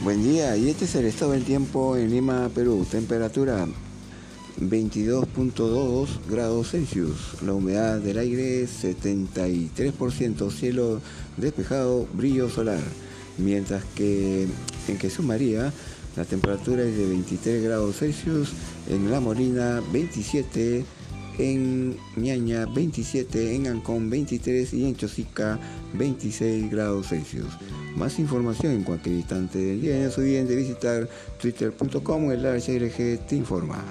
Buen día, y este es el estado del tiempo en Lima, Perú. Temperatura 22.2 grados Celsius. La humedad del aire 73%, cielo despejado, brillo solar. Mientras que en Jesús María la temperatura es de 23 grados Celsius, en La Molina 27 en Ñaña 27, en Ancón 23 y en Chosica 26 grados Celsius. Más información en cualquier instante del día. No se olviden de visitar twitter.com, el HRG te informa.